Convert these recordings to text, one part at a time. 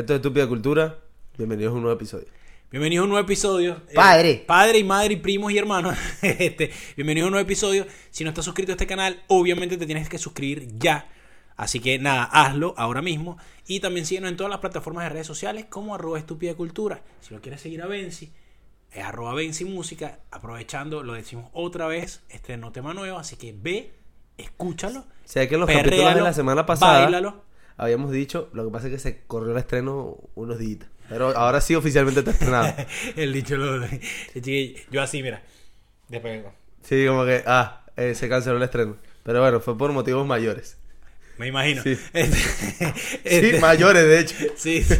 Esto es Estúpida Cultura. Bienvenidos a un nuevo episodio. Bienvenidos a un nuevo episodio. Eh, Padre. padre y madre y primos y hermanos. este, bienvenidos a un nuevo episodio. Si no estás suscrito a este canal, obviamente te tienes que suscribir ya. Así que nada, hazlo ahora mismo. Y también síguenos en todas las plataformas de redes sociales como arroba estúpida cultura. Si lo quieres seguir a Benzi, es arroba Benzi Música. Aprovechando, lo decimos otra vez, este no tema nuevo. Así que ve, escúchalo. Sé que en los capítulos de la semana pasada báilalo. Habíamos dicho, lo que pasa es que se corrió el estreno unos días. Pero ahora sí oficialmente está estrenado. El dicho lo. Yo así, mira. Después. Sí, como que, ah, eh, se canceló el estreno. Pero bueno, fue por motivos mayores. Me imagino. Sí. Este- Sí, este- mayores, de hecho. Sí. sí.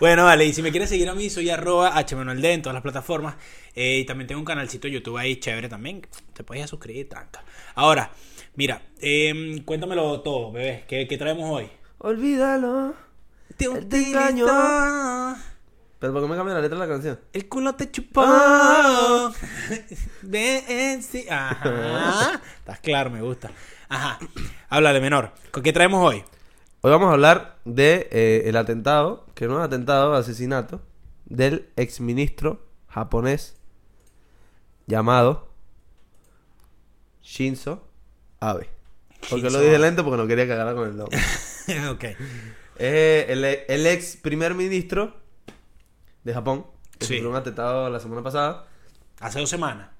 bueno, vale, y si me quieres seguir a mí, soy arroba hmanuelde en todas las plataformas. Eh, y también tengo un canalcito de YouTube ahí chévere también. Te puedes suscribir, tranca. Ahora, mira, em, cuéntamelo todo, bebé. ¿Qué, qué traemos hoy? Olvídalo. Te te engañó. Pero ¿por qué me cambia la letra de la canción? El culo te chupó. Ah. Ven, sí. Ajá. Estás claro, me gusta. Ajá. Háblale, menor. ¿Con qué traemos hoy? Hoy vamos a hablar de eh, el atentado, que no es atentado, asesinato, del exministro japonés llamado Shinzo Abe. Porque lo dije lento porque no quería cagar con el nombre. ok. Es el, el ex primer ministro de Japón, que Sí. sufrió un atentado la semana pasada. Hace dos semanas.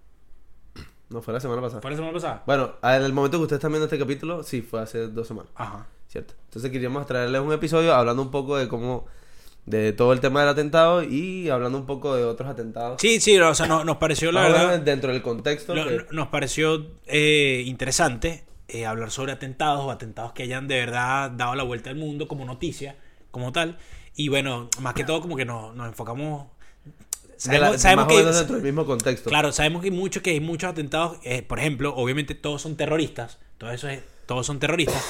No, fue la semana pasada. ¿Fue la semana pasada? Bueno, en el momento que ustedes están viendo este capítulo, sí, fue hace dos semanas. Ajá. ¿cierto? Entonces queríamos traerles un episodio hablando un poco de cómo, de todo el tema del atentado y hablando un poco de otros atentados. Sí, sí, o sea, no- nos pareció, la Ahora, verdad, dentro del contexto. lo- que- nos pareció eh, interesante eh, hablar sobre atentados o atentados que hayan de verdad dado la vuelta al mundo como noticia, como tal. Y bueno, más que todo como que nos, nos enfocamos... la- Sabemos, que... dentro del mismo contexto. Claro, sabemos que hay mucho que hay muchos atentados, eh, por ejemplo, obviamente todos son terroristas, todo eso es, todos son terroristas,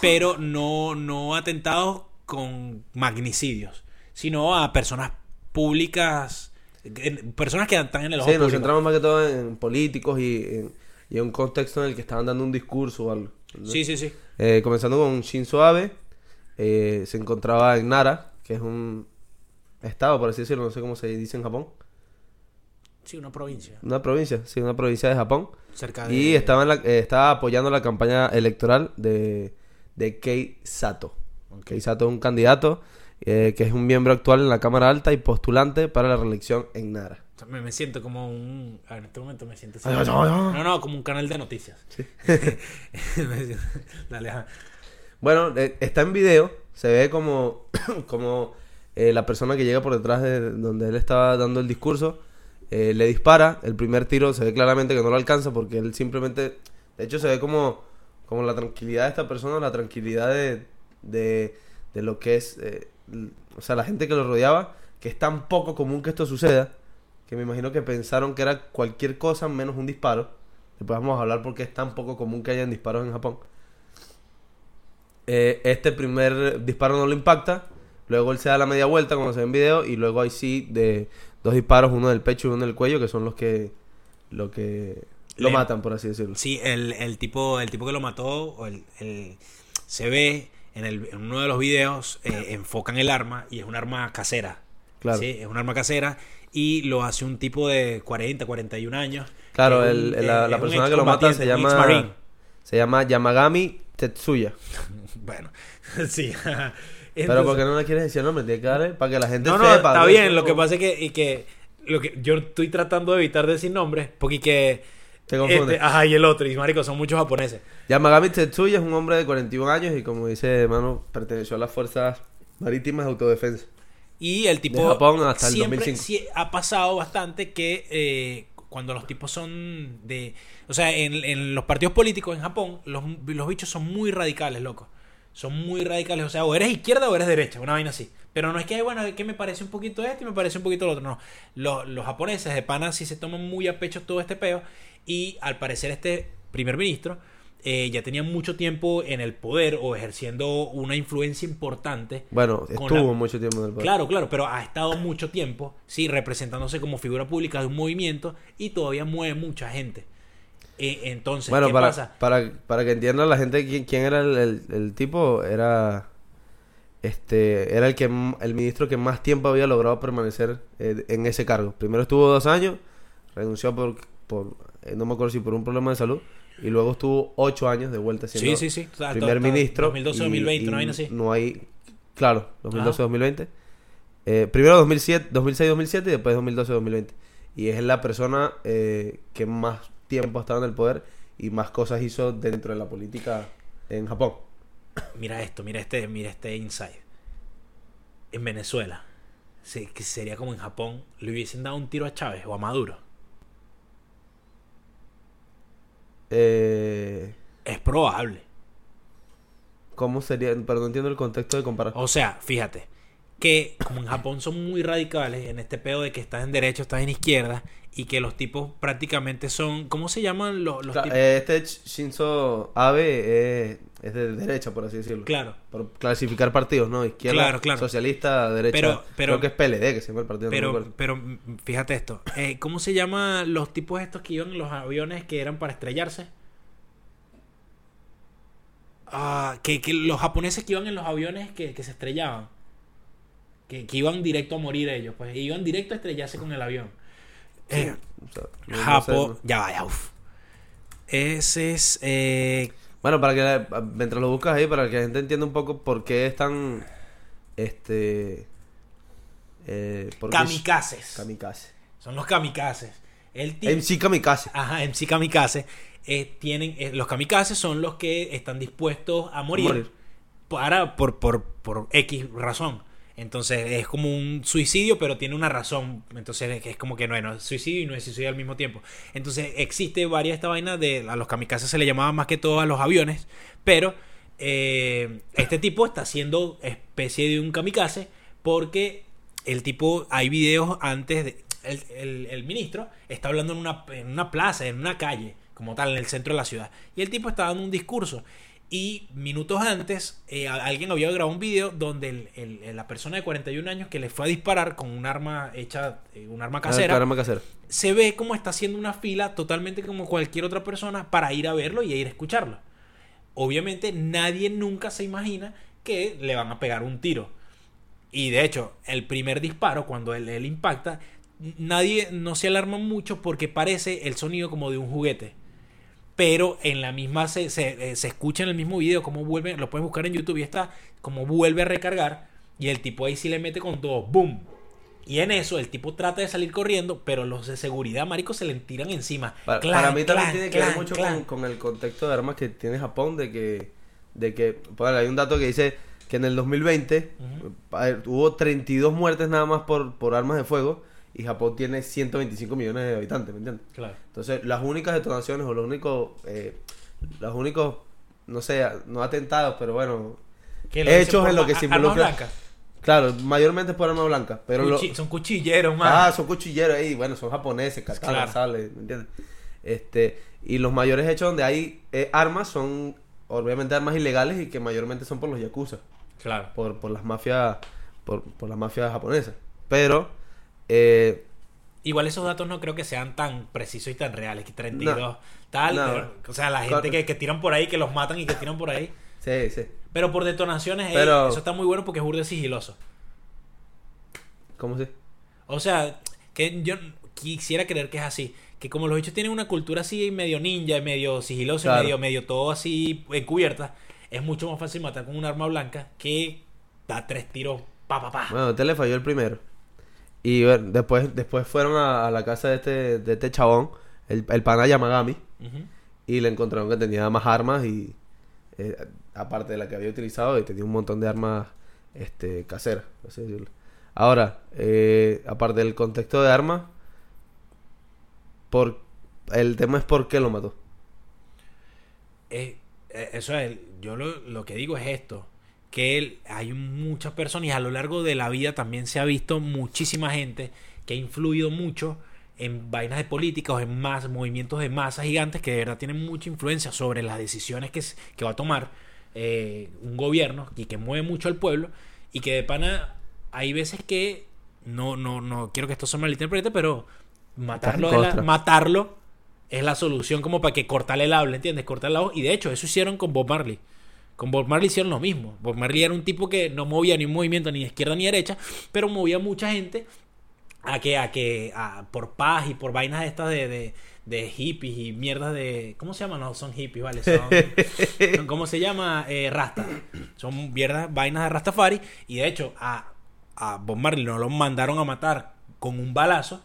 pero no, no atentados con magnicidios, sino a personas públicas, personas que están en el ojo Sí, nos centramos más que todo en políticos y en, y en un contexto en el que estaban dando un discurso o algo. ¿no? Sí, sí, sí. Eh, comenzando con Shinzo Abe, eh, se encontraba en Nara, que es un estado, por así decirlo, no sé cómo se dice en Japón. Sí, una provincia. Una provincia, sí, una provincia de Japón. Cerca de... Y estaba, en la- eh, estaba apoyando la campaña electoral de, de Kei Sato. Kei Sato es un candidato eh, que es un miembro actual en la Cámara Alta y postulante para la reelección en Nara. Me, me siento como un... en este momento me siento... Ay, ay. No, no, como un canal de noticias. Siento- Dale, ajá. Bueno, eh, está en video, se ve como, como eh, la persona que llega por detrás de donde él estaba dando el discurso eh, le dispara. El primer tiro se ve claramente que no lo alcanza porque él simplemente, de hecho se ve como, como la tranquilidad de esta persona, la tranquilidad de, de, de lo que es, eh, o sea, la gente que lo rodeaba, que es tan poco común que esto suceda, que me imagino que pensaron que era cualquier cosa menos un disparo. Después vamos a hablar porque es tan poco común que hayan disparos en Japón. Eh, este primer disparo no lo impacta. Luego él se da la media vuelta, como se ve en video. Y luego hay sí de dos disparos, uno del pecho y uno del cuello, que son los que lo que lo Le- matan, por así decirlo. Sí, el, el tipo el tipo que lo mató, o el, el- se ve en, el, en uno de los videos, eh, enfocan el arma y es un arma casera. Claro. Sí, es un arma casera y lo hace un tipo de 40, 41 años. Claro, el- el- la, persona que lo mata se llama se llama Yamagami Tetsuya. Bueno, sí. Pero Entonces- ¿por qué no le quieres decir el nombre? Tiene que darle para que la gente No, no, sepa. está bien. Eso Lo que pasa es que, y que, lo que yo estoy tratando de evitar decir nombres porque que Te confunde. este, ajá, y el otro, y marico, son muchos japoneses. Yamagami Tetsuya es un hombre de 41 años y como dice hermano, perteneció a las fuerzas marítimas de autodefensa. Y el tipo. De Japón hasta el siempre 2005. sí ha pasado bastante que eh, cuando los tipos son de. O sea, en, en los partidos políticos en Japón, los, los bichos son muy radicales, loco. Son muy radicales. O sea, o eres izquierda o eres derecha, una vaina así. Pero no es que, bueno, que me parece un poquito esto y me parece un poquito lo otro. No. Los, los japoneses de pana sí se toman muy a pecho todo este peo. Y al parecer, este primer ministro eh, ya tenía mucho tiempo en el poder o ejerciendo una influencia importante. Bueno, estuvo la- mucho tiempo en el poder. Claro, claro, pero ha estado mucho tiempo, sí, representándose como figura pública de un movimiento y todavía mueve mucha gente. Eh, entonces, Bueno, ¿qué para, pasa? Para, para que entienda la gente quién, quién era el, el- el tipo, era este, era el que el ministro que más tiempo había logrado permanecer eh, en ese cargo. Primero estuvo dos años, renunció por, por eh, no me acuerdo si por un problema de salud, y luego estuvo ocho años de vuelta siendo Sí, sí, sí. Primer ministro. 2012, y- 2020, y una vaina así. No hay, claro, 2012-2020. Eh, primero 2007, 2006-2007 y después 2012-2020. Y es la persona eh, que más tiempo ha estado en el poder y más cosas hizo dentro de la política en Japón. Mira esto, mira este, mira este insight. En Venezuela, que sería como en Japón, le hubiesen dado un tiro a Chávez o a Maduro. Eh, Es probable. ¿Cómo sería? Pero no entiendo el contexto de comparar. O sea, fíjate, que como en Japón son muy radicales en este pedo de que estás en derecha, estás en izquierda, y que los tipos prácticamente son, ¿cómo se llaman los, los Cla- tipos? eh, este Sh- Shinzo Abe es, es de derecha, por así decirlo. Claro. Por clasificar partidos, ¿no? Izquierda, Claro, claro. socialista, derecha. Pero- pero- Creo que es PLD, que se llama el partido. no Pero, acuerdo. pero mm, fíjate esto, eh, ¿cómo se llaman los tipos estos que iban en los aviones que eran para estrellarse? Ah, que, que los japoneses que iban en los aviones que, que se estrellaban. Que, que iban directo a morir ellos, pues iban directo a estrellarse con el avión. Eh, O sea, no- no Japón, sé, no. ya vaya, uff. Ese es. eh, Bueno, para que la- mientras lo buscas ahí, para que la gente entienda un poco por qué es tan. Este. Eh, kamikazes. Kamikaze. Son los kamikazes. El tipo. MC Kamikaze. Ajá, MC Kamikaze. eh, tienen, eh, los kamikazes son los que están dispuestos a morir, Morir. para por, por, por X razón. Entonces es como un suicidio, pero tiene una razón. Entonces es, como que no, es suicidio y no es suicidio al mismo tiempo. Entonces existe varias esta vaina de a los kamikazes se le llamaba más que todo a los aviones, pero eh, este tipo está haciendo especie de un kamikaze porque el tipo hay videos antes de el, el- el ministro está hablando en una, en una plaza, en una calle, como tal, en el centro de la ciudad. Y el tipo está dando un discurso. Y minutos antes, eh, alguien había grabado un video donde el- el- el- la persona de 41 años que le fue a disparar con un arma hecha, eh, un arma casera, Ah, arma casera. se ve como está haciendo una fila totalmente como cualquier otra persona para ir a verlo y a ir a escucharlo. Obviamente nadie nunca se imagina que le van a pegar un tiro. Y de hecho, el primer disparo, cuando él, él impacta, nadie no se alarma mucho porque parece el sonido como de un juguete. Pero en la misma se, se, eh, se escucha en el mismo video como vuelve, lo puedes buscar en YouTube y está como vuelve a recargar. Y el tipo ahí sí le mete con todo, ¡boom! Y en eso el tipo trata de salir corriendo, pero los de seguridad, marico, se le tiran encima. Para, Clan, para mí también clan, tiene que ver mucho con, con el contexto de armas que tiene Japón, de que, de que, bueno, hay un dato que dice que en el 2020 Ujú. a ver, hubo 32 muertes nada más por, por armas de fuego y Japón tiene 125 millones de habitantes, ¿me entiendes? Claro. Entonces, las únicas detonaciones o los únicos, eh, los únicos, no sé, no atentados, pero bueno, hechos en lo que se involucra. Claro, mayormente es por arma blanca, pero lo- Cuchi- Son cuchilleros, man. Ah, son cuchilleros ahí, bueno, son japoneses, katanas, Claro. ¿me entiendes? Este, y los mayores hechos donde hay eh, armas son obviamente armas ilegales y que mayormente son por los yakuza, Claro. por, por las mafias, por, por las mafias japonesas. Pero, eh, Igual esos datos no creo que sean tan precisos y tan reales, que 32, No. tal. No. pero, o sea, la gente Claro. que, que tiran por ahí, que los matan y que tiran por ahí. sí, sí. Pero por detonaciones, ey, eso está muy bueno porque es burde sigiloso. ¿Cómo se? O sea, que yo quisiera creer que es así. Que como los bichos tienen una cultura así medio ninja, medio sigiloso, Claro. medio, medio todo así encubierta, es mucho más fácil matar con un arma blanca que da tres tiros, pa, pa, pa. Bueno, este le falló el primero. Y bueno, después, después fueron a, a la casa de este, de este chabón, el, el pana Yamagami, y le encontraron que tenía más armas y eh, aparte de la que había utilizado y tenía un montón de armas este caseras así decirlo. ahora eh, aparte del contexto de armas por el tema es por qué lo mató. Eh, eso es, yo lo, lo que digo es esto, que él- hay muchas personas y a lo largo de la vida también se ha visto muchísima gente que ha influido mucho en vainas de política o en más movimientos de masas gigantes que de verdad tienen mucha influencia sobre las decisiones que, que va a tomar eh, un gobierno y que mueve mucho al pueblo y que de pana hay veces que no no no quiero que esto se malinterprete pero matarlo es la- matarlo es la solución como para que cortarle el habla, ¿entiendes? Cortar la voz. Y de hecho, eso hicieron con Bob Marley. Con Bob Marley hicieron lo mismo. Bob Marley era un tipo que no movía ni un movimiento ni de izquierda ni derecha, pero movía mucha gente a que, a que, a, por paz y por vainas estas de, de, de hippies y mierdas de. ¿Cómo se llama? No, son hippies, ¿vale? Son. son- ¿Cómo se llama? Eh, Rasta. Son mierdas, vainas de Rastafari. Y de hecho, a, a Bob Marley no lo mandaron a matar con un balazo.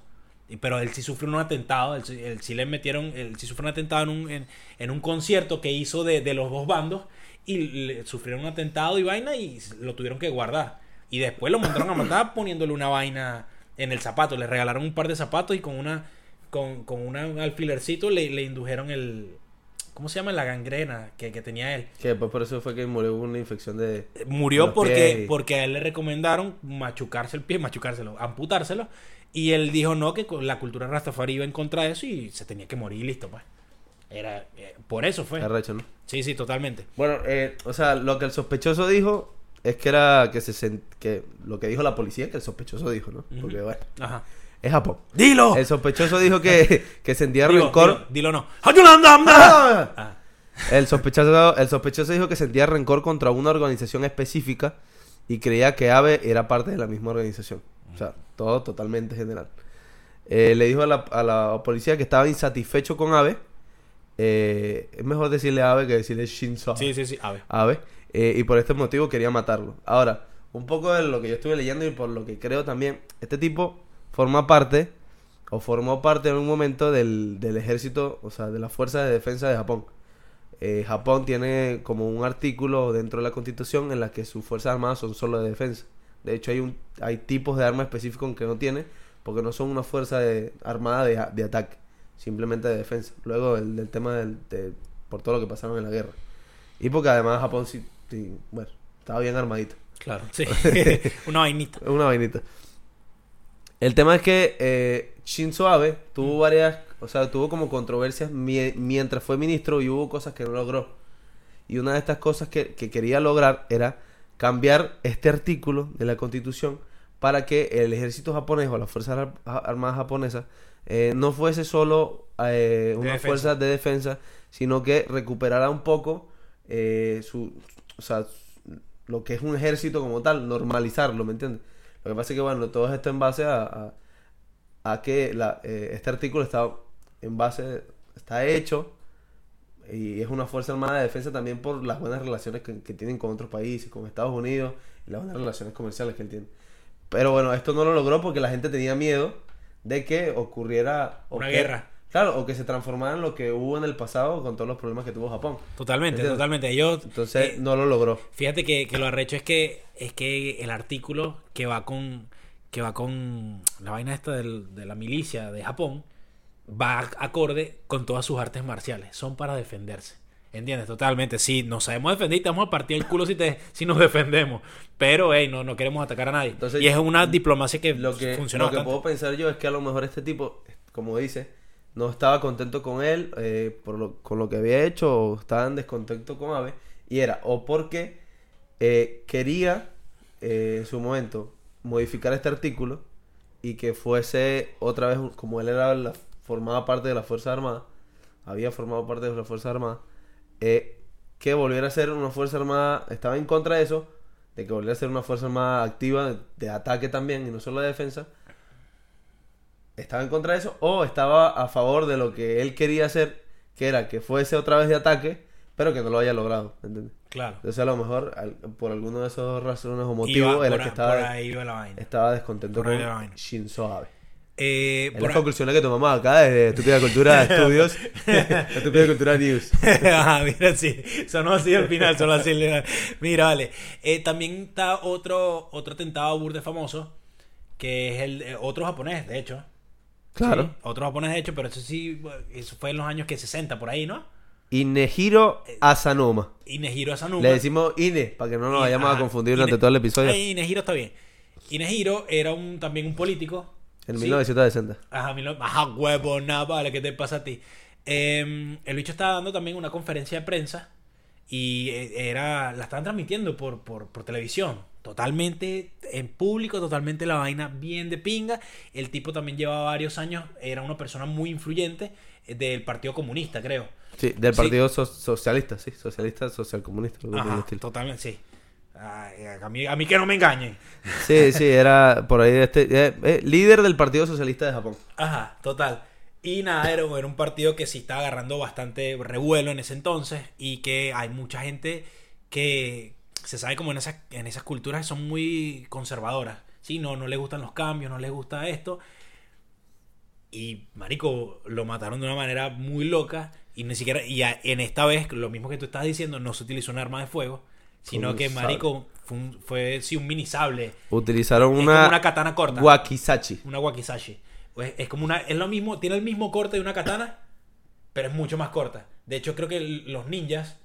Pero él sí sufrió un atentado, él, sí- él sí le metieron, él sí sufrió un atentado en un, en, en un concierto que hizo de, de los dos bandos y le sufrieron un atentado y vaina y lo tuvieron que guardar. Y después lo mandaron a matar poniéndole una vaina en el zapato. Le regalaron un par de zapatos y con una con, con una- un alfilercito le, le indujeron el... ¿Cómo se llama? La gangrena que, que tenía él. Que después por eso fue que murió una infección de... Murió Los porque, porque a él le recomendaron machucarse el pie, machucárselo, amputárselo. Y él dijo no, que con la cultura Rastafari iba en contra de eso y se tenía que morir y listo, pues. Era, eh, por eso fue. Arrecho, ¿no? Sí, sí, totalmente. Bueno, eh, o sea, lo que el sospechoso dijo es que era que se sent- que lo que dijo la policía que el sospechoso dijo, ¿no? Porque bueno, Ajá. es Japón. ¡Dilo! El sospechoso dijo que, que sentía rencor. dilo, dilo no. ¡Ayulandamda! Ah. El sospechoso, el sospechoso dijo que sentía rencor contra una organización específica y creía que AVE era parte de la misma organización. O sea, todo totalmente general. Eh, le dijo a la, a la policía que estaba insatisfecho con AVE. Eh, es mejor decirle AVE que decirle Shinzo Abe. Sí, sí, sí. Abe, eh, y por este motivo quería matarlo. Ahora, un poco de lo que yo estuve leyendo y por lo que creo también, este tipo forma parte o formó parte en un momento del, del ejército, o sea, de la Fuerza de Defensa de Japón. Eh, Japón tiene como un artículo dentro de la constitución en la que sus fuerzas armadas son solo de defensa. De hecho, hay, un, hay tipos de armas específicos que no tiene porque no son una fuerza de- armada de, de ataque, simplemente de defensa. Luego el, del tema del, de- por todo lo que pasaron en la guerra. Y porque además Japón sí, sí, bueno, estaba bien armadito. Claro. Sí. Una vainita. Una vainita. El tema es que eh, Shinzo Abe tuvo varias, o sea, tuvo como controversias mie- mientras fue ministro y hubo cosas que no logró. Y una de estas cosas que, que quería lograr era cambiar este artículo de la constitución para que el ejército japonés o las fuerzas ar- armadas japonesas eh, no fuese solo eh, una defensa. fuerza de defensa, sino que recuperara un poco eh, su, o sea, lo que es un ejército como tal, normalizarlo, ¿me entiendes? Lo que pasa es que, bueno, todo esto en base a, a, a que la, eh, este artículo está en base, está hecho y es una fuerza armada de defensa también por las buenas relaciones que, que tienen con otros países, con Estados Unidos y las buenas relaciones comerciales que él tiene. Pero bueno, esto no lo logró porque la gente tenía miedo de que ocurriera o Una que- guerra. Claro, o que se transformara en lo que hubo en el pasado con todos los problemas que tuvo Japón. Totalmente, ¿Entiendes? totalmente. Ellos, Entonces eh, no lo logró. Fíjate que, que lo arrecho es que es que el artículo que va con que va con la vaina esta del- de la milicia de Japón va ac- acorde con todas sus artes marciales. Son para defenderse. ¿Entiendes? Totalmente. Sí, nos sabemos defender y te vamos a partir el culo si, te, si nos defendemos. Pero, hey, no, no queremos atacar a nadie. Entonces, y es una diplomacia que, Lo que, funciona lo que puedo pensar yo es que a lo mejor este tipo, como dice, no estaba contento con él eh, por lo, con lo que había hecho o estaba en descontento con Abe. Y era o porque eh, quería eh, en su momento modificar este artículo y que fuese otra vez, como él era la- formaba parte de la Fuerza Armada, había formado parte de la Fuerza Armada, eh, que volviera a ser una Fuerza Armada, estaba en contra de eso, de que volviera a ser una Fuerza Armada activa de, de ataque también y no solo de defensa, estaba en contra de eso o estaba a favor de lo que él quería hacer, que era que fuese otra vez de ataque, pero que no lo haya logrado, ¿entiendes? Claro. Entonces a lo mejor al- por alguno de esos razones o motivos Iba era por, que por estaba, ahí va la vaina. estaba descontento Por ahí con va la vaina. Shinzo Abe. Eh, Es por las a- conclusiones que tomamos acá desde Estúpida Cultura Estudios, Estúpida Cultura News. Ajá, mira, sí. Sonó así al final, sonó así. Mira, vale. Eh, también está otro, otro atentado burde famoso, que es el eh, otro japonés, de hecho. Claro. Sí, otro japonés, de hecho, pero eso sí, eso fue en los años que 60, por ahí, ¿no? Inejiro Asanoma. Inejiro Asanuma. Le decimos Ine, para que no nos vayamos a ajá, confundir Ine- durante todo el episodio. Eh, Inejiro está bien. Inejiro era un, también un político. En Sí. 1960. Ajá, mi lo- ajá, huevo, nada, vale, ¿qué te pasa a ti? Eh, el bicho estaba dando también una conferencia de prensa y eh, era la estaban transmitiendo por, por, por televisión. totalmente en público, totalmente la vaina bien de pinga. El tipo también llevaba varios años, era una persona muy influyente eh, del Partido Comunista, creo. Sí, del Sí. Partido So- Socialista, sí, Socialista, por el Ajá, totalmente, sí. Ay, a, mí, a mí que no me engañen. Sí, sí, era por ahí este eh, eh, líder del Partido Socialista de Japón. Ajá, total. Y nada, era, era un partido que sí estaba agarrando bastante revuelo en ese entonces y que hay mucha gente que se sabe como en esas, en esas culturas son muy conservadoras. Sí, no, no les gustan los cambios, no les gusta esto. Y, marico, lo mataron de una manera muy loca y ni siquiera, y a- en esta vez, lo mismo que tú estás diciendo, no se utilizó un arma de fuego, sino que, marico, fue, un- fue sí, un mini sable. Utilizaron Es una, como una katana corta. wakizachi. Una wakizashi. Pues es como una. Es lo mismo, tiene el mismo corte de una katana, pero es mucho más corta. De hecho, creo que los ninjas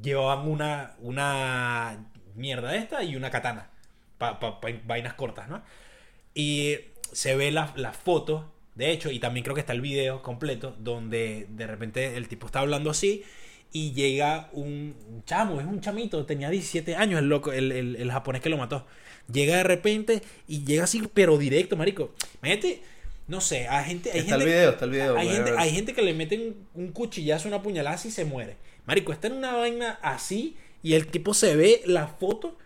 llevaban una. una mierda esta y una katana. Para vainas cortas, ¿no? Y se ve la, la foto, de hecho, y también creo que está el video completo, donde de repente el tipo está hablando así. Y llega un chamo, es un chamito, tenía 17 años el loco, el, el- el japonés que lo mató. Llega de repente y llega así, pero directo, marico. Imagínate, no sé, hay gente... Hay Está el gente, video, está el video. Hay gente, hay gente que le meten un cuchillazo, una puñalada y se muere. Marico, está en una vaina así y el tipo se ve la foto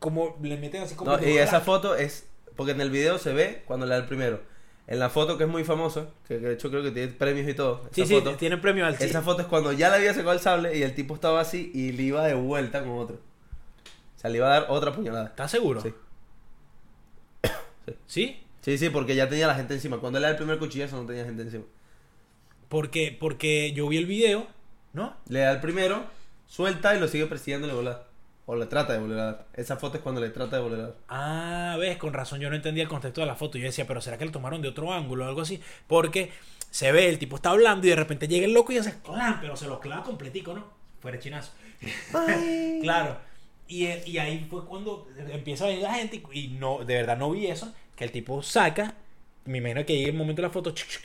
como le meten así como... No, y esa foto es. Porque en el video se ve cuando le da el primero. En la foto que es muy famosa, que de hecho creo que tiene premios y todo. Sí, esa sí, foto, tiene premio al Esa foto es cuando ya le había sacado el sable y el tipo estaba así y le iba de vuelta con otro. O sea, le iba a dar otra puñalada. ¿Estás seguro? Sí. ¿Sí? Sí, sí, porque ya tenía la gente encima. Cuando le da el primer cuchillazo no tenía gente encima. Porque, porque yo vi el video, ¿no? Le da el primero, suelta y lo sigue persiguiendo y le vuelve a dar. O le trata de volver a dar. Esa foto es cuando le trata de volver a dar. Ah, ves, con razón yo no entendía el contexto de la foto. Yo decía, pero ¿será que lo tomaron de otro ángulo o algo así? Porque se ve, el tipo está hablando y de repente llega el loco y hace clan, pero se lo clava completico, ¿no? Fuera de chinazo. claro. Y, y ahí fue cuando empieza a venir la gente y, y no, de verdad no vi eso, que el tipo saca, me imagino que llega el momento de la foto, chuc, chuc,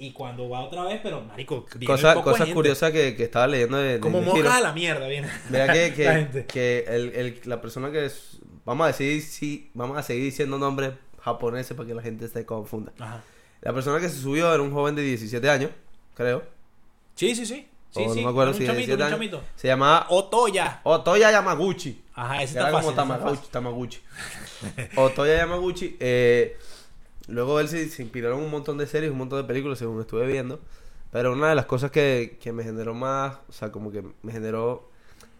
y cuando va otra vez, pero marico, Cosa, de cosas curiosas que, que estaba leyendo de, de Como de Hiro. moscas a la mierda, viene. Mira que, la que, que el, el- la persona que es, vamos a decir sí, vamos a seguir diciendo nombres japoneses para que la gente se confunda. Ajá. La persona que se subió era un joven de 17 años, creo. Sí, sí, sí. Sí, o sí, no me acuerdo un si de chamito, 17 un años. chamito. Se llamaba Otoya. Otoya Yamaguchi. Ajá, ese Era está como fácil. fácil. Tamaguchi. Otoya Yamaguchi. eh, luego él se, se inspiró en un montón de series, un montón de películas, según estuve viendo. Pero una de las cosas que, que me generó más, o sea, como que me generó...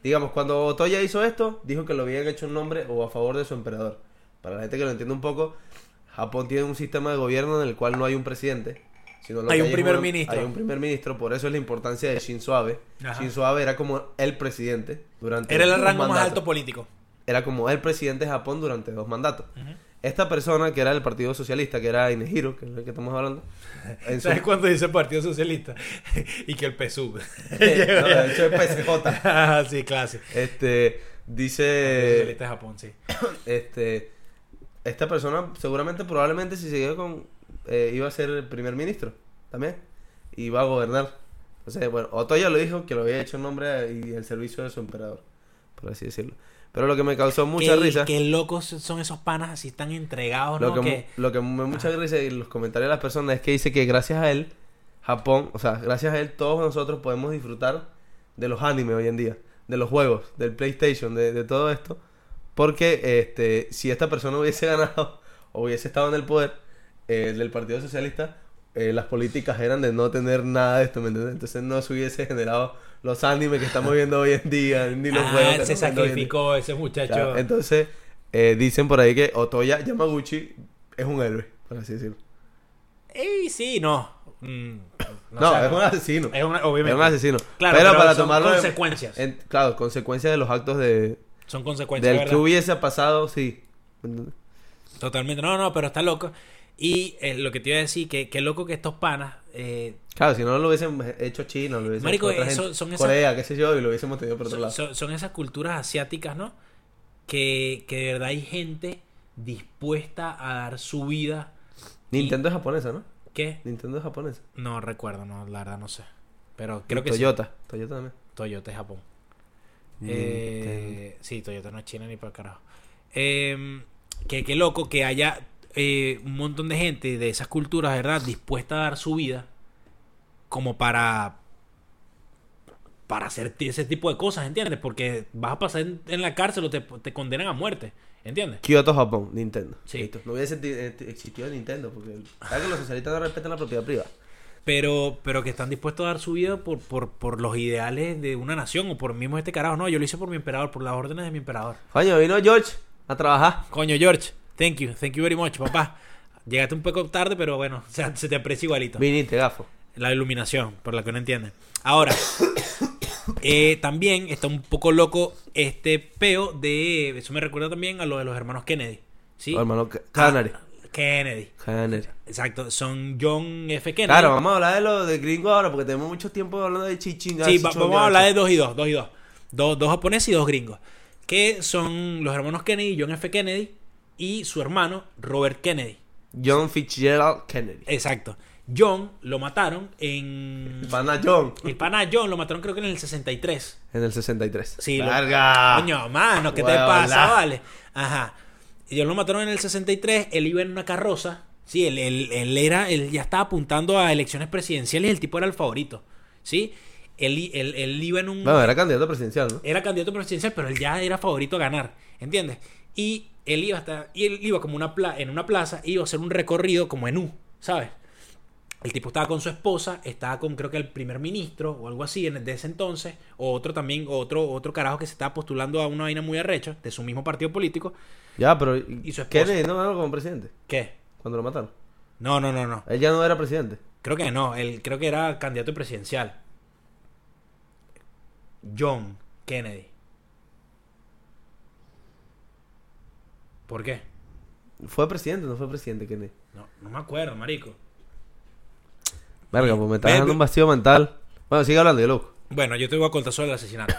Digamos, cuando Otoya hizo esto, dijo que lo habían hecho en nombre o a favor de su emperador. Para la gente que lo entiende un poco, Japón tiene un sistema de gobierno en el cual no hay un presidente. Sino lo Hay que un primer ministro. Hay un primer ministro, por eso es la importancia de Shinzo Abe. Ajá. Shinzo Abe era como el presidente durante Era el rango más alto político. era como el presidente de Japón durante dos mandatos. Ujú. Esta persona, que era del Partido Socialista, que era Inehiro, que es el que estamos hablando, su- ¿Sabes cuándo dice Partido Socialista? y que el PSUV. no, de hecho es PSJ, Ah, sí, clase. este, dice, Socialista de Japón, sí. este, esta persona seguramente, probablemente, si siguió con, eh, iba a ser el primer ministro, también, y iba a gobernar. Entonces, bueno, Otoya lo dijo que lo había hecho en nombre y el servicio de su emperador, por así decirlo. Pero lo que me causó mucha qué, risa... Qué locos son esos panas así tan entregados, ¿no? Lo que, Que- lo que me mucha risa en los comentarios de las personas es que dice que gracias a él, Japón, o sea, gracias a él, todos nosotros podemos disfrutar de los animes hoy en día, de los juegos, del PlayStation, de, de todo esto. Porque este, si esta persona hubiese ganado o hubiese estado en el poder eh, del Partido Socialista, eh, las políticas eran de no tener nada de esto, ¿me entiendes? Entonces no se hubiese generado los animes que estamos viendo hoy en día, ni los Ah, juegos que se sacrificó ese muchacho. Claro, entonces, eh, dicen por ahí que Otoya Yamaguchi es un héroe, por así decirlo. Ey, sí, no. Mm, No, es un asesino. Es una, Es obviamente. un asesino. Claro, pero, pero para son tomarlo. en- consecuencias. en- claro, consecuencias de los actos de. Son consecuencias, Del ¿verdad? que hubiese pasado, sí. Totalmente. No, no, pero está loco. Y eh, lo que te iba a decir, que qué loco que estos panas... eh, Claro, si no lo hubiesen hecho China, lo hubiesen Marico, hecho otra gente. son esas- Corea, qué sé yo, y lo hubiésemos tenido por otro son, lado. son- son esas culturas asiáticas, ¿no? Que, que de verdad hay gente dispuesta a dar su vida. Nintendo es japonesa, ¿no? ¿Qué? Nintendo es japonesa. No recuerdo, no, la verdad no sé. Pero creo Y que Toyota. Toyota también. sí. Toyota es Japón. Eh, sí, Toyota no es China ni para carajo. eh, que, que loco que haya eh, un montón de gente de esas culturas, ¿verdad? Dispuesta a dar su vida como para para hacer ese tipo de cosas, ¿entiendes? Porque vas a pasar en, en la cárcel o te, te condenan a muerte, ¿entiendes? Kyoto, Japón, Nintendo. Sí. Listo. No hubiese eh, existido Nintendo porque sabes que los socialistas no respetan la propiedad privada. Pero, pero que están dispuestos a dar su vida por, por, por los ideales de una nación o por mismo este carajo. No, yo lo hice por mi emperador, por las órdenes de mi emperador. Coño, vino George a trabajar. Coño, George, thank you, thank you very much, papá. Llegaste un poco tarde, pero bueno, o sea, se te aprecia igualito. Viniste, gafo. La iluminación, por la que no entiende. Ahora, eh, también está un poco loco este peo de. Eso me recuerda también a lo de los hermanos Kennedy. ¿Sí? Hermano, Ca- Canary. Ah, Kennedy. Canary. Exacto, son John F. Kennedy. Claro, vamos a hablar de lo de gringo ahora porque tenemos mucho tiempo hablando de chichingas. Sí, va- vamos a hablar de dos y dos, dos y dos. Dos, dos japoneses y dos gringos. Que son los hermanos Kennedy, John F. Kennedy y su hermano Robert Kennedy. John Fitzgerald Kennedy. Exacto. John lo mataron en. Pana John. El pana John lo mataron creo que en el 63. En el 63. Sí, lo- Larga. Coño, mano, ¿qué te pasa, vale? Ajá. Y John lo mataron en el 63, él iba en una carroza. Sí, él, él- él era, él ya estaba apuntando a elecciones presidenciales y el tipo era el favorito. ¿Sí? Él, él, él iba en un. Bueno, era candidato presidencial, ¿no? Era candidato presidencial, pero él ya era favorito a ganar. ¿Entiendes? Y él iba hasta. Y él iba como una pla- en una plaza, iba a hacer un recorrido como en U, ¿sabes? El tipo estaba con su esposa, estaba con creo que el primer ministro o algo así en, de ese entonces, o otro también, otro, otro carajo que se estaba postulando a una vaina muy arrecha de su mismo partido político. Ya, pero. Y su esposa. Kennedy no ganó como presidente ¿Qué? cuando lo mataron. No, no, no, no. Él ya no era presidente. Creo que no, él creo que era candidato presidencial. John Kennedy. ¿Por qué? ¿Fue presidente o no fue presidente Kennedy? No, no me acuerdo, marico. Verga, pues me está dejando un vacío mental. Bueno, sigue hablando, yo loco. Bueno, yo te voy a contar sobre el asesinato.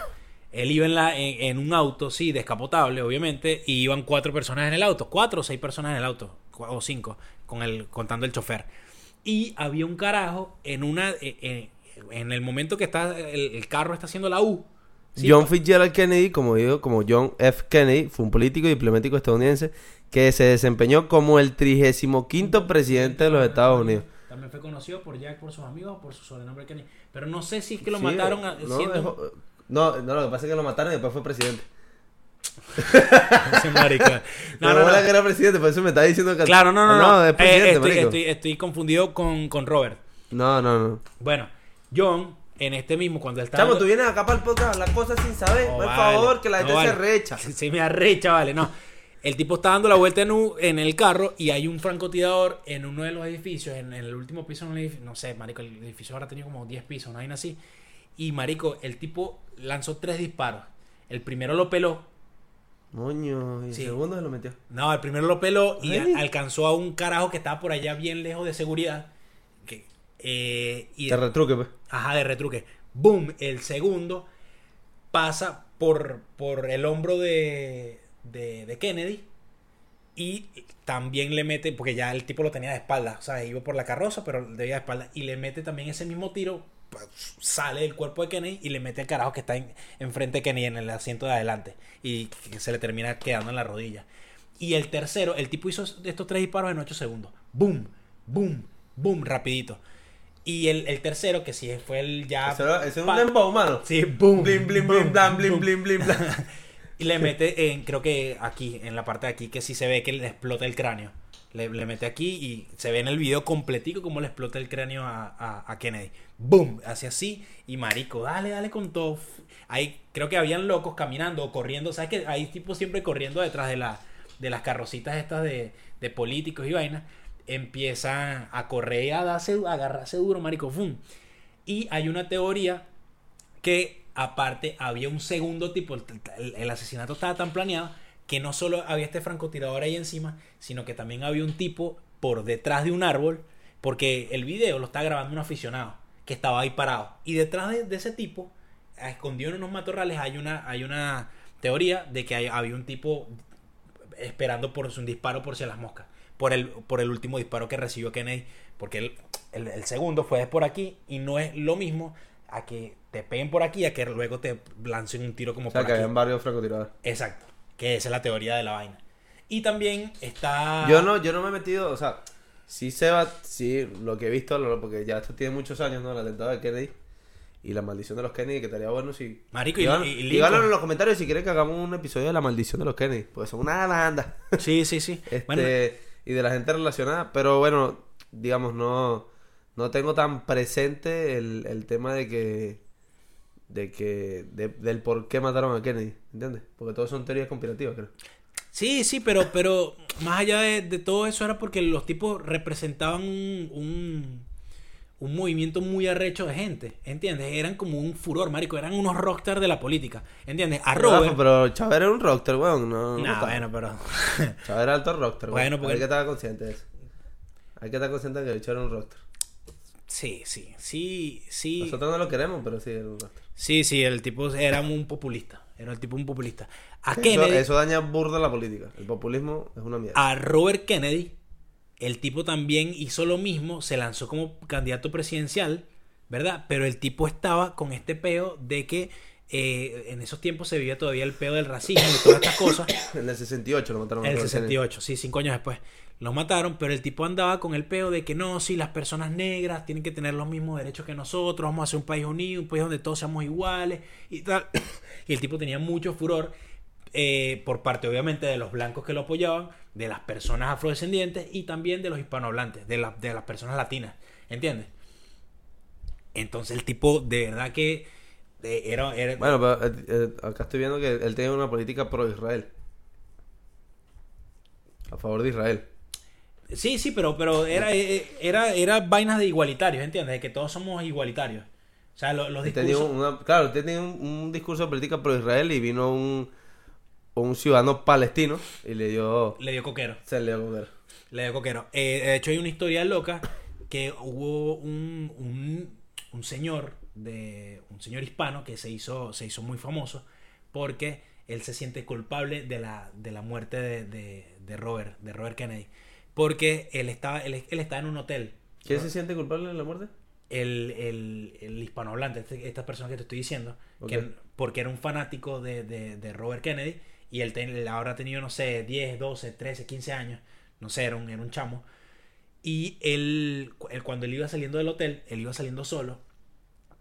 Él iba en, la, en, en un auto, sí, descapotable, obviamente, y iban cuatro personas en el auto, cuatro o seis personas en el auto, o cinco, con el, contando el chofer. Y había un carajo en una, eh, eh, en el momento que está el, el carro está haciendo la U. ¿sí? John Fitzgerald Kennedy, como digo, como John F. Kennedy, fue un político y diplomático estadounidense que se desempeñó como el 35 presidente de los Estados Unidos. También fue conocido por Jack por sus amigos por su sobrenombre Kennedy. Pero no sé si es que lo Sí, mataron a- no, siendo... dejó- no, no, lo que pasa es que lo mataron y después fue presidente. No, No, no, no. que era presidente, por eso me está diciendo que... Claro, no, no, Ah, no. es Eh, estoy- estoy confundido con, con Robert. No, no, no. Bueno, John, en este mismo, cuando él estaba... Chamo, tú vienes acá para el podcast a hablar cosas sin saber. No por vale, favor, que la no gente vale. se recha. Se me arrecha, vale, no. El tipo está dando la vuelta en, un- en el carro y hay un francotirador en uno de los edificios, en, el último piso de un edificio. No sé, marico, el edificio ahora tenía como 10 pisos, una vaina así. Y, marico, el tipo lanzó tres disparos. El primero lo peló. Moño, y el Sí. segundo se lo metió. No, el primero lo peló y alcanzó a un carajo que estaba por allá bien lejos de seguridad. Eh, y Te retruque, pues. Ajá, de retruque. Boom, el segundo pasa por, por el hombro de, de, de Kennedy y también le mete, porque ya el tipo lo tenía de espalda, o sea, iba por la carroza, pero debía de espalda, y le mete también ese mismo tiro, pues, sale del cuerpo de Kennedy y le mete el carajo que está en, enfrente de Kennedy en el asiento de adelante y que se le termina quedando en la rodilla. Y el tercero, el tipo hizo estos tres disparos en 8 segundos. Boom, boom, boom, rapidito. Y el, el tercero, que sí fue el ya... Eso es un dembow, mano. Sí, boom. Blim, blim, blim, blam, blim, blim, blim, blam. Y le mete, en, creo que aquí, en la parte de aquí, que sí se ve que le explota el cráneo. Le, le mete aquí y se ve en el video completico como le explota el cráneo a, a- a Kennedy. ¡Boom! Hace así. Y marico, dale, dale con todo. Ahí creo que habían locos caminando o corriendo. ¿Sabes que Hay tipos siempre corriendo detrás de, la, de las carrocitas estas de, de políticos y vainas. Empiezan a correr a darse, a agarrarse duro, marico. ¡Fum! Y hay una teoría que aparte había un segundo tipo, el, asesinato estaba tan planeado que no solo había este francotirador ahí encima, sino que también había un tipo por detrás de un árbol, porque el video lo está grabando un aficionado que estaba ahí parado. Y detrás de, ese tipo, escondido en unos matorrales, hay una, hay una teoría de que hay- había un tipo esperando por un disparo por si las moscas. Por el, por el último disparo que recibió Kennedy. Porque el, el- el segundo fue por aquí y no es lo mismo a que te peguen por aquí a que luego te lancen un tiro como O sea, por que aquí. habían varios francotiradores. Exacto. Que esa es la teoría de la vaina. Y también está... Yo no, yo no me he metido, o sea, sí se va, sí, lo que he visto, porque ya esto tiene muchos años, ¿no? El atentado de Kennedy y la maldición de los Kennedy, que estaría bueno si... Marico, y- y- en los comentarios si quieren que hagamos un episodio de la maldición de los Kennedy, porque son una banda. Sí, sí, sí. Este, Bueno, y de la gente relacionada, pero bueno, digamos, no, no tengo tan presente el, el tema de que, de que, de- del por qué mataron a Kennedy, ¿entiendes? Porque todos son teorías conspirativas, creo. Sí, sí, pero, pero más allá de, de todo eso era porque los tipos representaban un, un, un movimiento muy arrecho de gente, ¿entiendes? Eran como un furor, marico, eran unos rockstars de la política, ¿entiendes? A Pero, Robert... Rafa, pero Chávez era un rockstar, weón. No, no Nah, bueno, pero... Chávez era alto rockstar, weón. Bueno, porque- Hay que estar consciente de eso. Hay que estar consciente de que el bicho era un rockstar. Sí, sí, sí, sí. Nosotros no lo queremos, pero sí era un rockstar. Sí, sí, el tipo era un populista. Era el tipo un populista. A Eso, Kennedy, eso daña burda la política. El populismo es una mierda. a Robert Kennedy, el tipo también hizo lo mismo, se lanzó como candidato presidencial, ¿verdad? Pero el tipo estaba con este peo de que eh, en esos tiempos se vivía todavía el peo del racismo y todas estas cosas. En el 68 lo mataron En el Robert Kennedy. 68, sí, cinco años después. Los mataron, pero el tipo andaba con el peo de que no, si las personas negras tienen que tener los mismos derechos que nosotros, vamos a hacer un país unido, un país donde todos seamos iguales y tal. Y el tipo tenía mucho furor eh, por parte, obviamente, de los blancos que lo apoyaban, de las personas afrodescendientes y también de los hispanohablantes, de, la- de las personas latinas, ¿entiendes? Entonces el tipo, de verdad que era... era- Bueno, pero eh, eh, acá estoy viendo que él tiene una política pro-Israel. A favor de Israel. Sí, sí, pero, pero era, eh, era, era vainas de igualitarios, ¿entiendes? De que todos somos igualitarios. O sea, lo- los discursos... una- claro, usted tenía un, un discurso de política pro-Israel y vino un, un ciudadano palestino y le dio... Le dio coquero. Se le dio comer. Le dio coquero. Eh, de hecho, hay una historia loca que hubo un, un, un señor de un señor hispano que se hizo, se hizo muy famoso porque él se siente culpable de la, de la muerte de, de, de Robert, de Robert Kennedy. Porque él estaba, él, él estaba en un hotel. ¿Quién se siente culpable de la muerte? el, el, el hispanohablante, este- esta persona que te estoy diciendo, que- porque era un fanático de, de Robert Kennedy y él, ten- él ahora ha tenido, no sé, 10, 12, 13, 15 años, no sé, era un, era un chamo. Y él, cu- él, cuando él iba saliendo del hotel, él iba saliendo solo,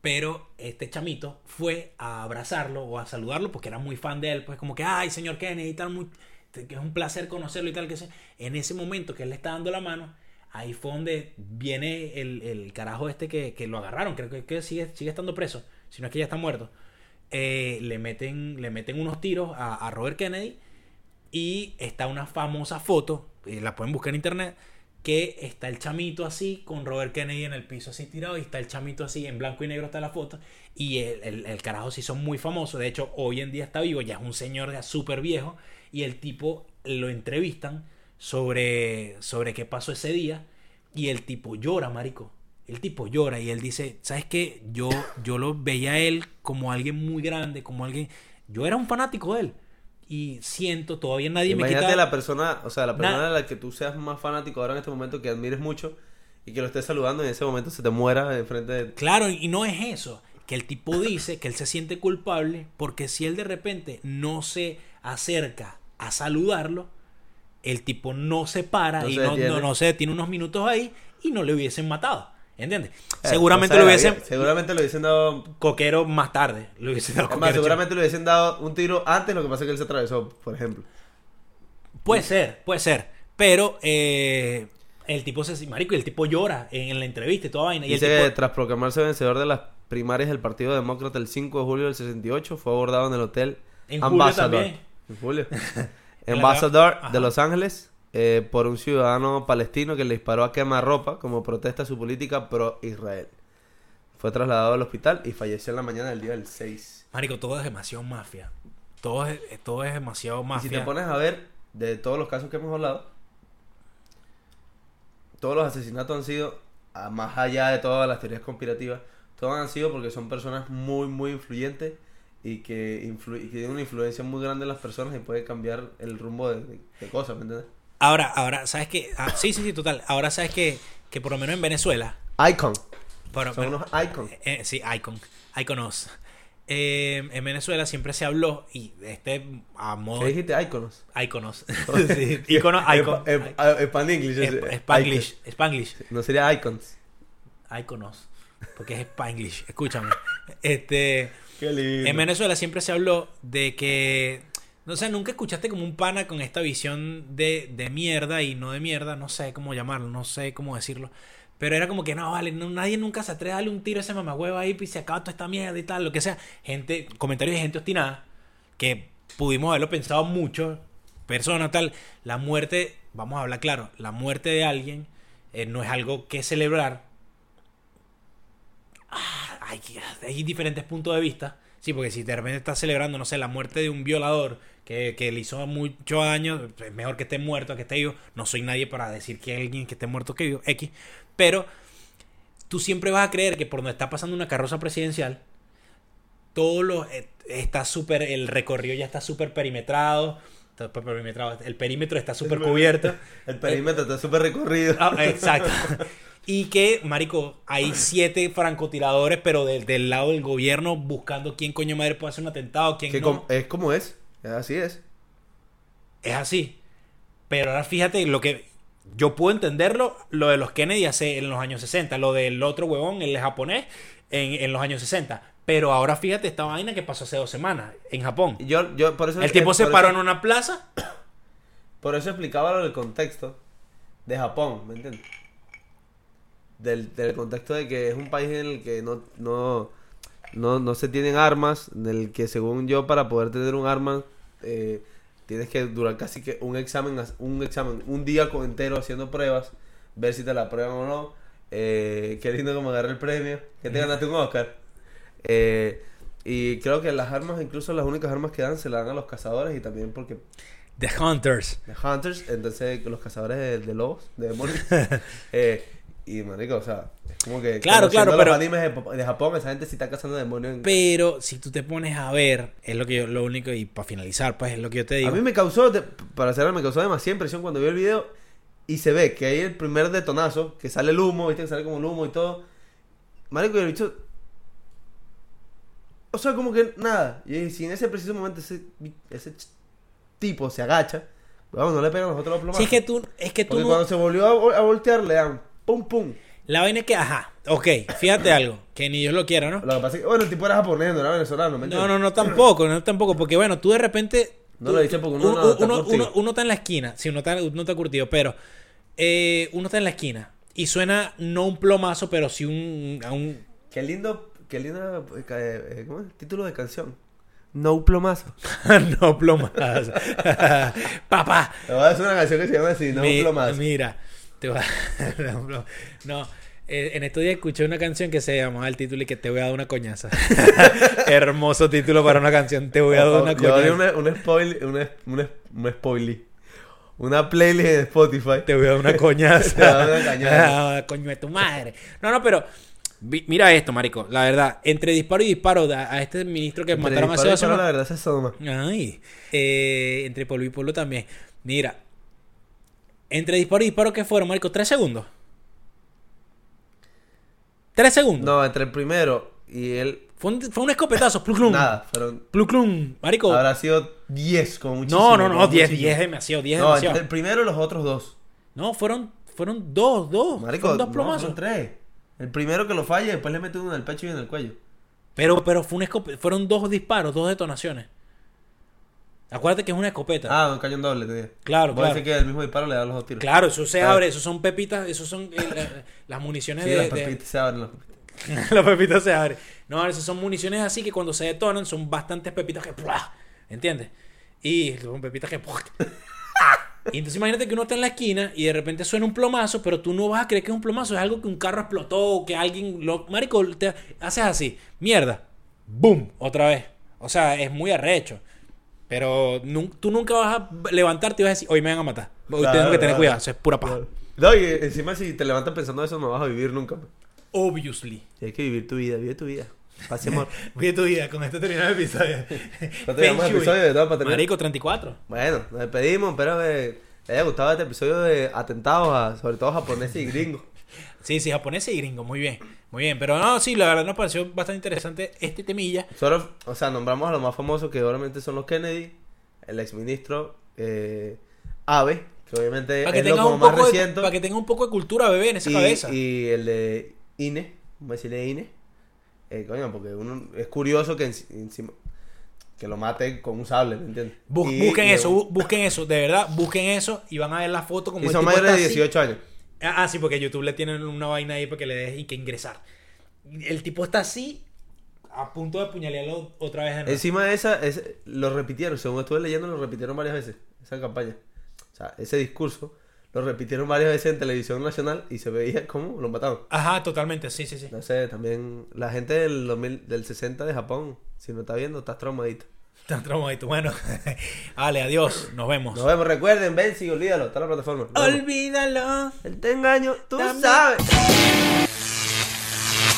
pero este chamito fue a abrazarlo o a saludarlo porque era muy fan de él, pues como que, ay, señor Kennedy tal, muy, que es un placer conocerlo y tal, que. En ese momento que él le está dando la mano, ahí fue donde viene el, el carajo este que, que lo agarraron, creo que, que sigue, sigue estando preso, si no es que ya está muerto. Eh, le, meten, le meten unos tiros a, Robert Kennedy y está una famosa foto, eh, la pueden buscar en internet, que está el chamito así, con Robert Kennedy en el piso así tirado, y está el chamito así, en blanco y negro está la foto, y el, el, el carajo sí son muy famosos, de hecho hoy en día está vivo, ya es un señor ya súper viejo, y el tipo lo entrevistan sobre, sobre qué pasó ese día, y el tipo llora, marico. El tipo llora y él dice, ¿sabes qué? Yo, yo lo veía a él como alguien muy grande, como alguien... Yo era un fanático de él. Y siento, todavía nadie me Imagínate quita... la persona, o sea, la persona Na- de la que tú seas más fanático ahora en este momento, que admires mucho y que lo estés saludando y en ese momento se te muera enfrente de... Claro, y no es eso. Que el tipo dice que él se siente culpable porque si él de repente no se acerca a saludarlo, el tipo no se para No y no, no, no se detiene unos minutos ahí y no le hubiesen matado. ¿Entiendes? Eh, seguramente o sea, lo hubiesen... Seguramente le hubiesen dado... Coquero más tarde. Lo hubiesen dado seguramente le hubiesen dado un tiro antes, lo que pasa es que él se atravesó, por ejemplo. Puede ser, puede ser. Pero eh, el tipo se marico, y el tipo llora en, en la entrevista y toda vaina. Y el Dice que tipo, tras proclamarse vencedor de las primarias del Partido Demócrata el 5 de julio del 68, fue abordado en el hotel En julio también. En julio. Ambassador de Los Ángeles eh, por un ciudadano palestino que le disparó a quemarropa como protesta a su política pro-Israel. Fue trasladado al hospital y falleció en la mañana del día del 6. marico, todo es demasiado mafia. Todo es, todo es demasiado Y mafia. si te pones a ver de todos los casos que hemos hablado, todos los asesinatos han sido, más allá de todas las teorías conspirativas, todos han sido porque son personas muy, muy influyentes y que, influ- y que tienen una influencia muy grande en las personas y puede cambiar el rumbo de, de- de cosas, ¿me entiendes? Ahora, ahora, ¿sabes qué? Ah, sí, sí, sí, total. Ahora, ¿sabes que Que por lo menos en Venezuela. Icon. Pero, Son unos icons. eh, sí, Icon. Iconos. eh, en Venezuela siempre se habló, y este a modo ¿Qué dijiste? Iconos. iconos. sí, iconos, icon, Sp- Spanglish, Spanglish, Icon. No sería icons. iconos, porque es Spanglish, escúchame. Este, Qué lindo. en Venezuela siempre se habló de que, no sé, nunca escuchaste como un pana con esta visión de, de mierda y no de mierda, no sé cómo llamarlo, no sé cómo decirlo. Pero era como que no, vale, nadie nunca se atreve a darle un tiro a ese mamagüevo ahí y se acaba toda esta mierda y tal, lo que sea. Gente, comentarios de gente obstinada que pudimos haberlo pensado mucho, persona tal. La muerte, vamos a hablar claro, la muerte de alguien eh, no es algo que celebrar. Ah, hay diferentes puntos de vista. Sí, porque si de repente estás celebrando, no sé, la muerte de un violador que, que le hizo muchos años, es mejor que esté muerto que esté vivo. No soy nadie para decir que alguien que esté muerto que vivo, X. Pero tú siempre vas a creer que por donde está pasando una carroza presidencial, todo lo eh, está súper, el recorrido ya está súper perimetrado. está súper perimetrado, El perímetro está súper cubierto. El perímetro está súper recorrido. Ah, exacto. Y que, marico, hay siete francotiradores, pero del, del lado del gobierno buscando quién coño madre puede hacer un atentado, quién Que no. es como es. Así es. Es así. Pero ahora fíjate lo que yo puedo entenderlo, lo de los Kennedy hace en los años 60, lo del otro huevón, el japonés, en, en los años 60. Pero ahora fíjate esta vaina que pasó hace dos semanas en Japón. Yo, yo, por eso El tipo se paró eso- en una plaza. Por eso explicaba lo del contexto de Japón, ¿me entiendes? Del, del contexto de que es un país en el que no, no, no, no se tienen armas, en el que según yo para poder tener un arma eh, tienes que durar casi que un examen, un examen, un día entero haciendo pruebas, ver si te la prueban o no. Eh, qué lindo como agarrar el premio, que te ganaste un Oscar. Eh, y creo que las armas, incluso las únicas armas que dan, se las dan a los cazadores y también porque The Hunters. de Hunters, entonces los cazadores de, de lobos, de demonios. eh, y marico, o sea, es como que Claro, claro, pero- los animes de, de Japón, esa gente sí está cazando demonios. en- Pero si tú te pones a ver, es lo que yo, lo único, y para finalizar, pues es lo que yo te digo. A mí me causó, para cerrar, me causó demasiada impresión cuando vi el video y se ve que hay el primer detonazo, que sale el humo, viste que sale como el humo y todo. Marico, y el bicho... O sea, como que nada. Y si en ese preciso momento ese, tipo se agacha, vamos, no le pegan los plomazos. Sí, es que tú, es que tú Porque no- cuando se volvió a, vo- a voltear, le dan pum pum. La vaina es que, ajá, ok, fíjate algo, que ni Dios lo quiera, ¿no? Lo que pasa es que, bueno, el tipo era japonés, no era venezolano, ¿me No, entiendes? no, no, tampoco, no tampoco, porque bueno, tú de repente... No tú- lo dice porque uno uno, no está uno, curtido. uno- uno está en la esquina, sí, uno está, uno está curtido, pero eh, uno está en la esquina y suena no un plomazo, pero sí un... a un Qué lindo, qué lindo, eh, eh, ¿cómo es? Título de canción. No plomazo. no plomazo. Papá, Te voy a hacer una canción que se llama así, no Mi- plomazo. Mira, te voy a... no, no, no, eh, en estos días escuché una canción que se llamaba el título y que te voy a dar una coñaza. Hermoso título para una canción, te voy a dar una Yo coñaza. una, un spoil, una, una, un spoiler. Una playlist en Spotify. Te voy a dar una Te coñaza. voy a dar una cañada. Ah, Coño de tu madre. No, no, pero mira esto, marico. La verdad, entre disparo y disparo a, a este ministro que Entre mataron disparo, semanas. La verdad, se asoma. Ay, eh, entre polvo y polvo también. Mira, entre disparo y disparo, ¿qué fueron, marico? ¿Tres segundos? ¿Tres segundos? No, entre el primero y el... Fue, un, fue un escopetazo, plum. Nada, fueron... Plum. Marico. Habrá sido 10 como muchísimo. no, no, no, como 10, muchísimo. 10 demasiado, 10 No, demasiado. entre el primero y los otros dos. No, fueron, fueron dos, dos. Marico, fueron dos no, plomazos. son tres. El primero que lo falla y después le mete uno en el pecho y en el cuello. Pero, pero fue un escope- fueron dos disparos, dos detonaciones. Acuérdate que es una escopeta. Ah, un cañón doble, te digo. Claro, claro. ser que el mismo disparo le da los dos tiros. Claro, eso se Claro. abre, eso son pepitas, eso son eh, la- las municiones Sí, de, las de- pepitas se abren. las pepitas. Se abren. No, esas son municiones así que cuando se detonan son bastantes pepitas que. ¡plá! ¿Entiendes? Y son pepitas que. Y entonces imagínate que uno está en la esquina y de repente suena un plomazo, pero tú no vas a creer que es un plomazo, es algo que un carro explotó o que alguien lo. Marico, te haces así. Mierda. ¡Boom! Otra vez. O sea, es muy arrecho. Pero nun- tú nunca vas a levantarte y vas a decir, hoy me van a matar. Hoy Claro, tengo que tener cuidado, eso es pura paja. No, y encima si te levantas pensando eso no vas a vivir nunca. pues. Obviously. Tienes que vivir tu vida, vive tu vida. Paz y amor. Vive tu vida, con esto terminamos el episodio. ¿Cuánto llevamos de episodio de todo para terminar? Marico, 34. Bueno, nos despedimos, espero que les haya gustado este episodio de atentados a, sobre todo japoneses y gringos. Sí, sí, japonés y gringo, muy bien. Muy bien, pero no, sí, la verdad nos pareció bastante interesante este temilla. Solo, o sea, nombramos a los más famosos que obviamente son los Kennedy, el exministro eh, Abe, que obviamente que, es lo como más reciente. para que tenga un poco de cultura, bebé, en esa y, cabeza. y el de INE, vamos a decirle INE. Eh, coño, porque uno, es curioso que encima que lo mate con un sable, ¿me entiendes? Y- busquen y- eso, bu- busquen eso, de verdad, busquen eso y van a ver la foto como Y son mayores de está así. 18 años. Ah, sí, porque YouTube le tienen una vaina ahí para que le des y que ingresar. El tipo está así, a punto de apuñalearlo otra vez de. Encima de esa, es, lo repitieron, según estuve leyendo, lo repitieron varias veces, esa campaña. O sea, ese discurso lo repitieron varias veces en televisión nacional y se veía cómo lo mataban. Ajá, totalmente, sí, sí, sí. No sé, también la gente del, 2000 del 60 de Japón, si no está viendo, estás traumadito. Tan traumadito. Bueno, vale, adiós, nos vemos. Nos vemos, recuerden, ven, sí, olvídalo, está en la plataforma. Nos vemos. Olvídalo. Él te engaño, tú sabes.